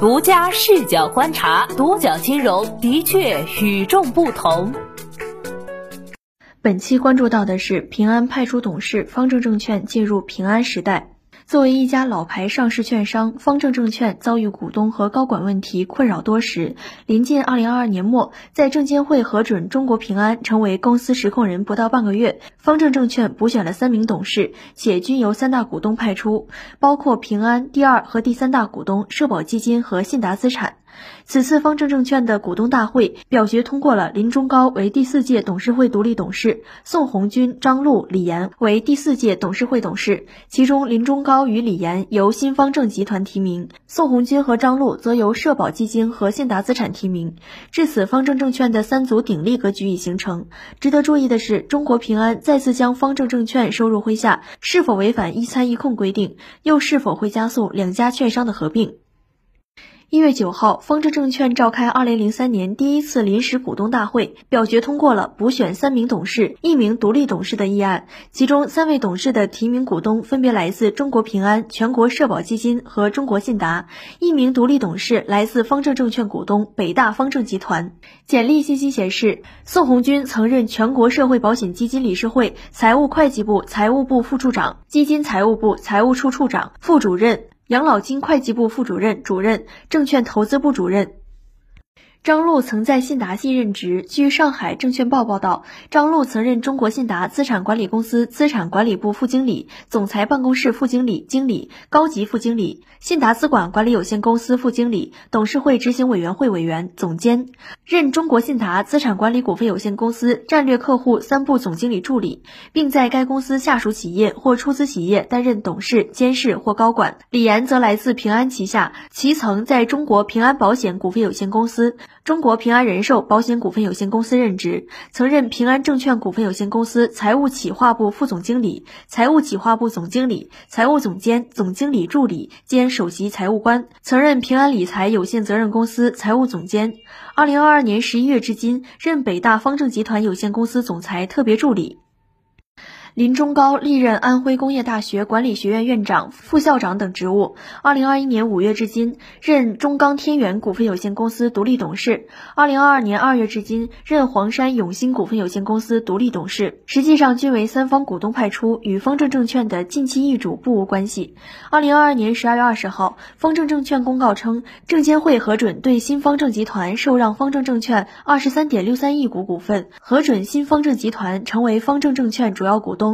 独家视角观察，独角金融的确与众不同。本期关注到的是平安派出董事，方正证券进入平安时代。作为一家老牌上市券商，方正证券遭遇股东和高管问题困扰多时。临近二零二二年末，在证监会核准中国平安成为公司实控人不到半个月，方正证券补选了三名董事，且均由三大股东派出，包括平安第二和第三大股东社保基金和信达资产。此次方正证券的股东大会表决通过了林中高为第四届董事会独立董事，宋红军、张璐、李岩为第四届董事会董事。其中，林中高与李岩由新方正集团提名，宋红军和张璐则由社保基金和信达资产提名。至此，方正证券的三足鼎立格局已形成。值得注意的是，中国平安再次将方正证券收入麾下，是否违反一参一控规定？又是否会加速两家券商的合并？一月九号，方正证券召开二零零三年第一次临时股东大会，表决通过了补选三名董事、一名独立董事的议案。其中三位董事的提名股东分别来自中国平安、全国社保基金和中国信达，一名独立董事来自方正证券股东北大方正集团。简历信息显示，宋红军曾任全国社会保险基金理事会财务会计部财务部副处长、基金财务部财务处处长、副主任。养老金会计部副主任、主任，证券投资部主任。张璐曾在信达系任职。据上海证券报报道，张璐曾任中国信达资产管理公司资产管理部副经理、总裁办公室副经理、经理、高级副经理；信达资管管理有限公司副经理、董事会执行委员会委员、总监；任中国信达资产管理股份有限公司战略客户三部总经理助理，并在该公司下属企业或出资企业担任董事、监事或高管。李岩则来自平安旗下，其曾在中国平安保险股份有限公司。中国平安人寿保险股份有限公司任职，曾任平安证券股份有限公司财务企划部副总经理、财务企划部总经理、财务总监、总经理助理兼首席财务官，曾任平安理财有限责任公司财务总监。二零二二年十一月至今，任北大方正集团有限公司总裁特别助理。林中高历任安徽工业大学管理学院院长、副校长等职务。二零二一年五月至今，任中钢天元股份有限公司独立董事。二零二二年二月至今，任黄山永兴股份有限公司独立董事。实际上均为三方股东派出，与方正证券的近期易主不无关系。二零二二年十二月二十号，方正证券公告称，证监会核准对新方正集团受让方正证券二十三点六三亿股股份，核准新方正集团成为方正证券主要股东。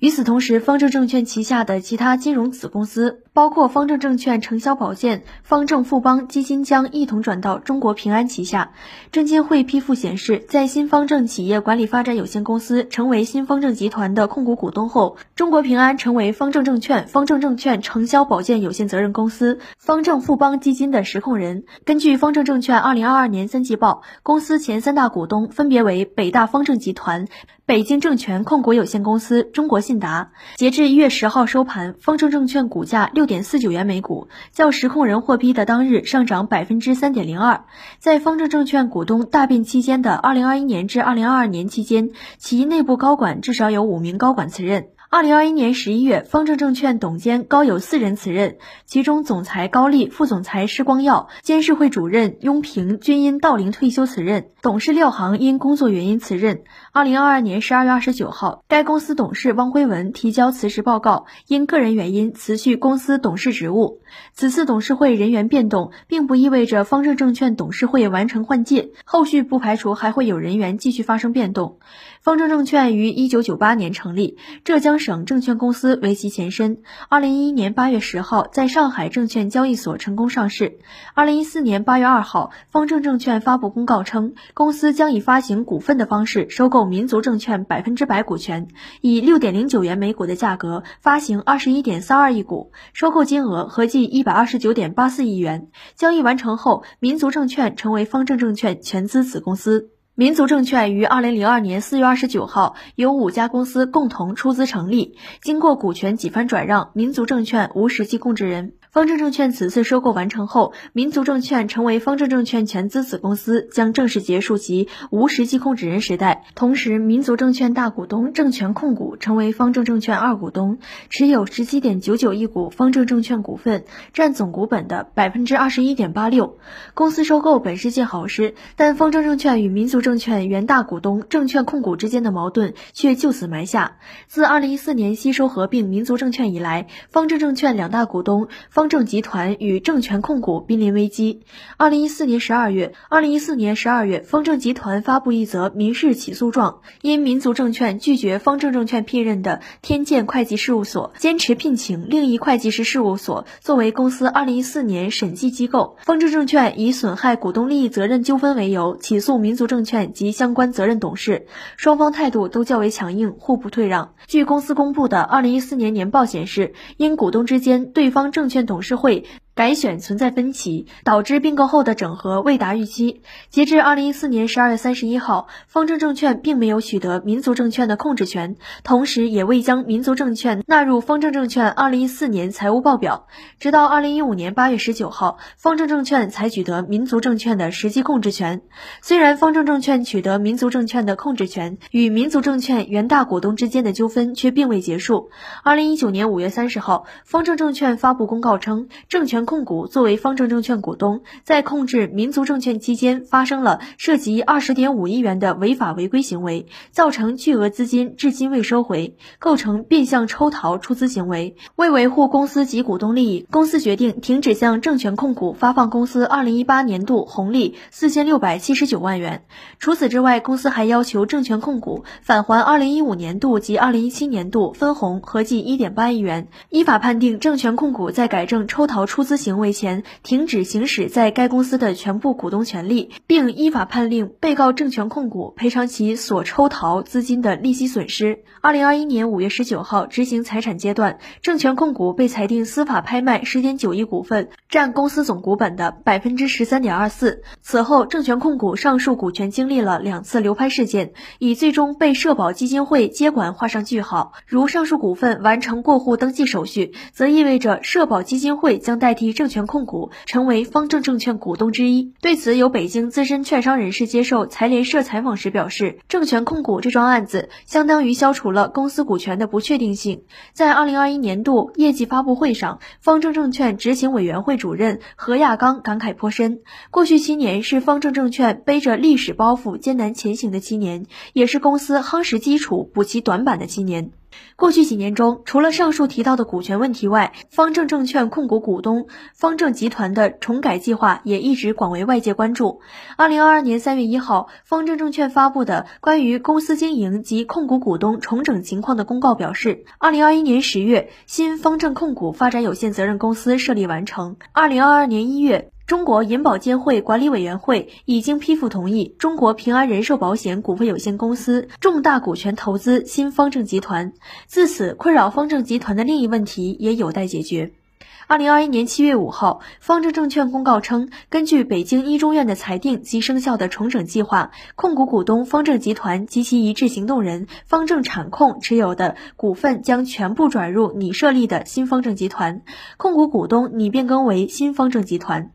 与此同时，方正证券旗下的其他金融子公司，包括方正证券承销保荐、方正富邦基金，将一同转到中国平安旗下。证监会批复显示，在新方正企业管理发展有限公司成为新方正集团的控股股东后，中国平安成为方正证券、方正证券承销保荐有限责任公司、方正富邦基金的实控人。根据方正证券二零二二年三季报，公司前三大股东分别为北大方正集团。北京证券控股有限公司、中国信达，截至一月十号收盘，方正证券股价六点四九元每股，较实控人获批的当日上涨百分之三点零二。在方正证券股东大变期间的二零二一年至二零二二年期间，其内部高管至少有五名高管辞任。二零二一年十一月，方正证券董监高有四人辞任，其中总裁高丽、副总裁施光耀、监事会主任雍平均因到龄退休辞任，董事廖航因工作原因辞任。二零二二年十二月二十九号，该公司董事汪辉文提交辞职报告，因个人原因辞去公司董事职务。此次董事会人员变动，并不意味着方正证券董事会完成换届，后续不排除还会有人员继续发生变动。方正证券于一九九八年成立，浙江省证券公司为其前身。二零一一年八月十号，在上海证券交易所成功上市。二零一四年八月二号，方正证券发布公告称，公司将以发行股份的方式收购民族证券百分之百股权，以六点零九元每股的价格发行二十一点三二亿股，收购金额合计一百二十九点八四亿元。交易完成后，民族证券成为方正证券全资子公司。民族证券于二零零二年四月二十九号由五家公司共同出资成立，经过股权几番转让，民族证券无实际控制人。方正证券此次收购完成后，民族证券成为方正证券全资子公司，将正式结束其无实际控制人时代。同时，民族证券大股东证券控股成为方正证券二股东，持有十七点九九亿股方正证券股份，占总股本的百分之二十一点八六。公司收购本是件好事，但方正证券与民族证券原大股东证券控股之间的矛盾却就此埋下。自二零一四年吸收合并民族证券以来，方正证券两大股东。方正集团与证券控股濒临危机。二零一四年十二月，二零一四年十二月，方正集团发布一则民事起诉状，因民族证券拒绝方正证券聘任的天健会计事务所，坚持聘请另一会计师事务所作为公司二零一四年审计机构。方正证券以损害股东利益责任纠纷为由起诉民族证券及相关责任董事，双方态度都较为强硬，互不退让。据公司公布的二零一四年年报显示，因股东之间对方证券董董事会。改选存在分歧，导致并购后的整合未达预期。截至二零一四年十二月三十一号，方正证券并没有取得民族证券的控制权，同时也未将民族证券纳入方正证券二零一四年财务报表。直到二零一五年八月十九号，方正证券才取得民族证券的实际控制权。虽然方正证券取得民族证券的控制权，与民族证券原大股东之间的纠纷却并未结束。二零一九年五月三十号，方正证券发布公告称，证券。控股作为方正证券股东，在控制民族证券期间，发生了涉及二十点五亿元的违法违规行为，造成巨额资金至今未收回，构成变相抽逃出资行为。为维护公司及股东利益，公司决定停止向证券控股发放公司二零一八年度红利四千六百七十九万元。除此之外，公司还要求证券控股返还二零一五年度及二零一七年度分红合计一点八亿元。依法判定，证券控股在改正抽逃出资。行为前停止行使在该公司的全部股东权利，并依法判令被告证券控股赔偿其所抽逃资金的利息损失。二零二一年五月十九号执行财产阶段，证券控股被裁定司法拍卖十点九亿股份，占公司总股本的百分之十三点二四。此后，证券控股上述股权经历了两次流拍事件，以最终被社保基金会接管画上句号。如上述股份完成过户登记手续，则意味着社保基金会将代替。证券控股成为方正证券股东之一。对此，有北京资深券商人士接受财联社采访时表示，证券控股这桩案子相当于消除了公司股权的不确定性。在二零二一年度业绩发布会上，方正证券执行委员会主任何亚刚感慨颇深：过去七年是方正证券背着历史包袱艰难前行的七年，也是公司夯实基础、补齐短板的七年。过去几年中，除了上述提到的股权问题外，方正证券控股股东方正集团的重改计划也一直广为外界关注。二零二二年三月一号，方正证券发布的关于公司经营及控股股东重整情况的公告表示，二零二一年十月，新方正控股发展有限责任公司设立完成。二零二二年一月。中国银保监会管理委员会已经批复同意中国平安人寿保险股份有限公司重大股权投资新方正集团。自此，困扰方正集团的另一问题也有待解决。二零二一年七月五号，方正证券公告称，根据北京一中院的裁定及生效的重整计划，控股股东方正集团及其一致行动人方正产控持有的股份将全部转入拟设立的新方正集团，控股股东拟变更为新方正集团。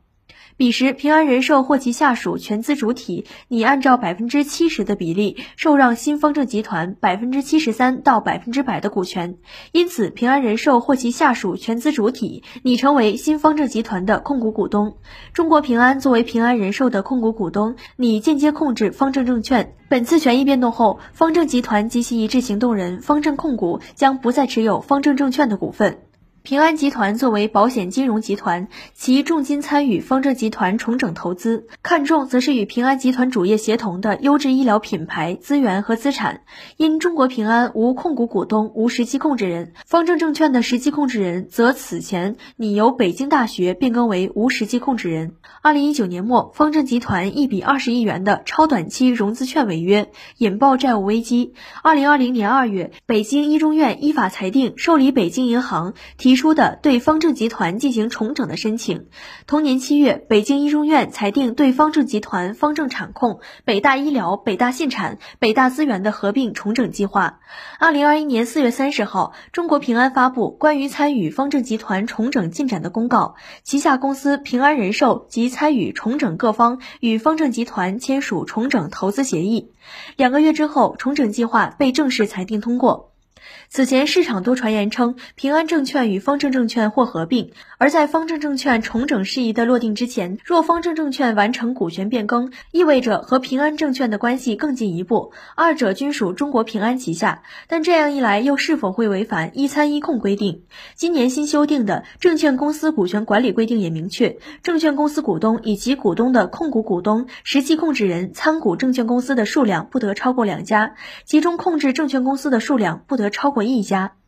彼时，平安人寿或其下属全资主体拟按照百分之七十的比例受让新方正集团百分之七十三到百分之百的股权，因此平安人寿或其下属全资主体拟成为新方正集团的控股股东。中国平安作为平安人寿的控股股东，拟间接控制方正证券。本次权益变动后，方正集团及其一致行动人方正控股将不再持有方正证券的股份。平安集团作为保险金融集团，其重金参与方正集团重整投资，看重则是与平安集团主业协同的优质医疗品牌资源和资产。因中国平安无控股股东、无实际控制人，方正证券的实际控制人则此前拟由北京大学变更为无实际控制人。二零一九年末，方正集团一笔二十亿元的超短期融资券违约，引爆债务危机。二零二零年二月，北京一中院依法裁定受理北京银行提。提出的对方正集团进行重整的申请。同年七月，北京一中院裁定对方正集团方正产控、北大医疗、北大信产、北大资源的合并重整计划。二零二一年四月三十号，中国平安发布关于参与方正集团重整进展的公告，旗下公司平安人寿及参与重整各方与方正集团签署重整投资协议。两个月之后，重整计划被正式裁定通过。此前市场多传言称平安证券与方正证券或合并，而在方正证券重整事宜的落定之前，若方正证券完成股权变更，意味着和平安证券的关系更进一步，二者均属中国平安旗下。但这样一来，又是否会违反一参一控规定？今年新修订的《证券公司股权管理规定》也明确，证券公司股东以及股东的控股股东、实际控制人参股证券公司的数量不得超过两家，其中控制证券公司的数量不得超过。一家。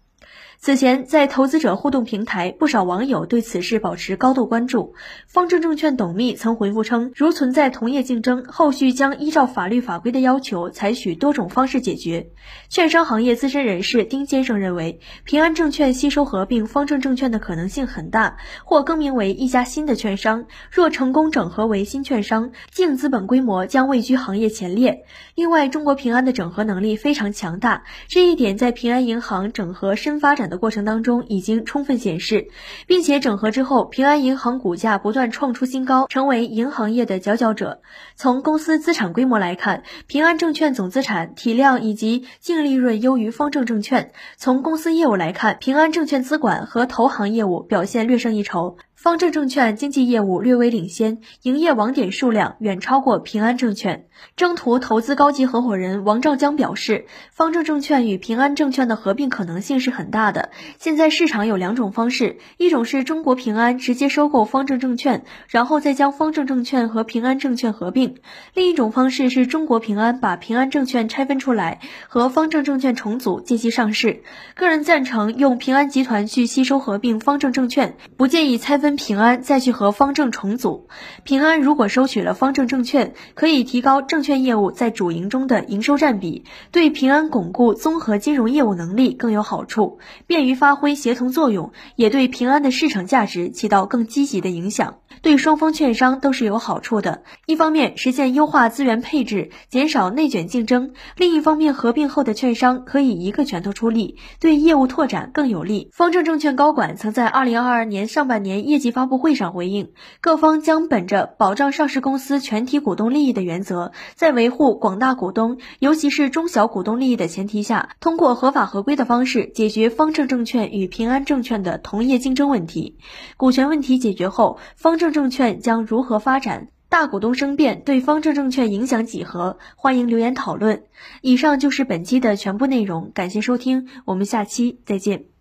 此前，在投资者互动平台，不少网友对此事保持高度关注。方正证券董秘曾回复称，如存在同业竞争，后续将依照法律法规的要求，采取多种方式解决。券商行业资深人士丁先生认为，平安证券吸收合并方正证券的可能性很大，或更名为一家新的券商。若成功整合为新券商，净资本规模将位居行业前列。另外，中国平安的整合能力非常强大，这一点在平安银行整合深发展。的过程当中已经充分显示，并且整合之后，平安银行股价不断创出新高，成为银行业的佼佼者。从公司资产规模来看，平安证券总资产体量以及净利润优于方正证券；从公司业务来看，平安证券资管和投行业务表现略胜一筹。方正证券经纪业务略微领先，营业网点数量远超过平安证券。征途投资高级合伙人王兆江表示，方正证券与平安证券的合并可能性是很大的。现在市场有两种方式，一种是中国平安直接收购方正证券，然后再将方正证券和平安证券合并；另一种方式是中国平安把平安证券拆分出来，和方正证券重组，借机上市。个人赞成用平安集团去吸收合并方正证券，不建议拆分。平安再去和方正重组，平安如果收取了方正证券，可以提高证券业务在主营中的营收占比，对平安巩固综合金融业务能力更有好处，便于发挥协同作用，也对平安的市场价值起到更积极的影响，对双方券商都是有好处的。一方面实现优化资源配置，减少内卷竞争；另一方面，合并后的券商可以一个拳头出力，对业务拓展更有利。方正证券高管曾在二零二二年上半年业绩。发布会上回应，各方将本着保障上市公司全体股东利益的原则，在维护广大股东，尤其是中小股东利益的前提下，通过合法合规的方式解决方正证券与平安证券的同业竞争问题。股权问题解决后，方正证券将如何发展？大股东生变对方正证券影响几何？欢迎留言讨论。以上就是本期的全部内容，感谢收听，我们下期再见。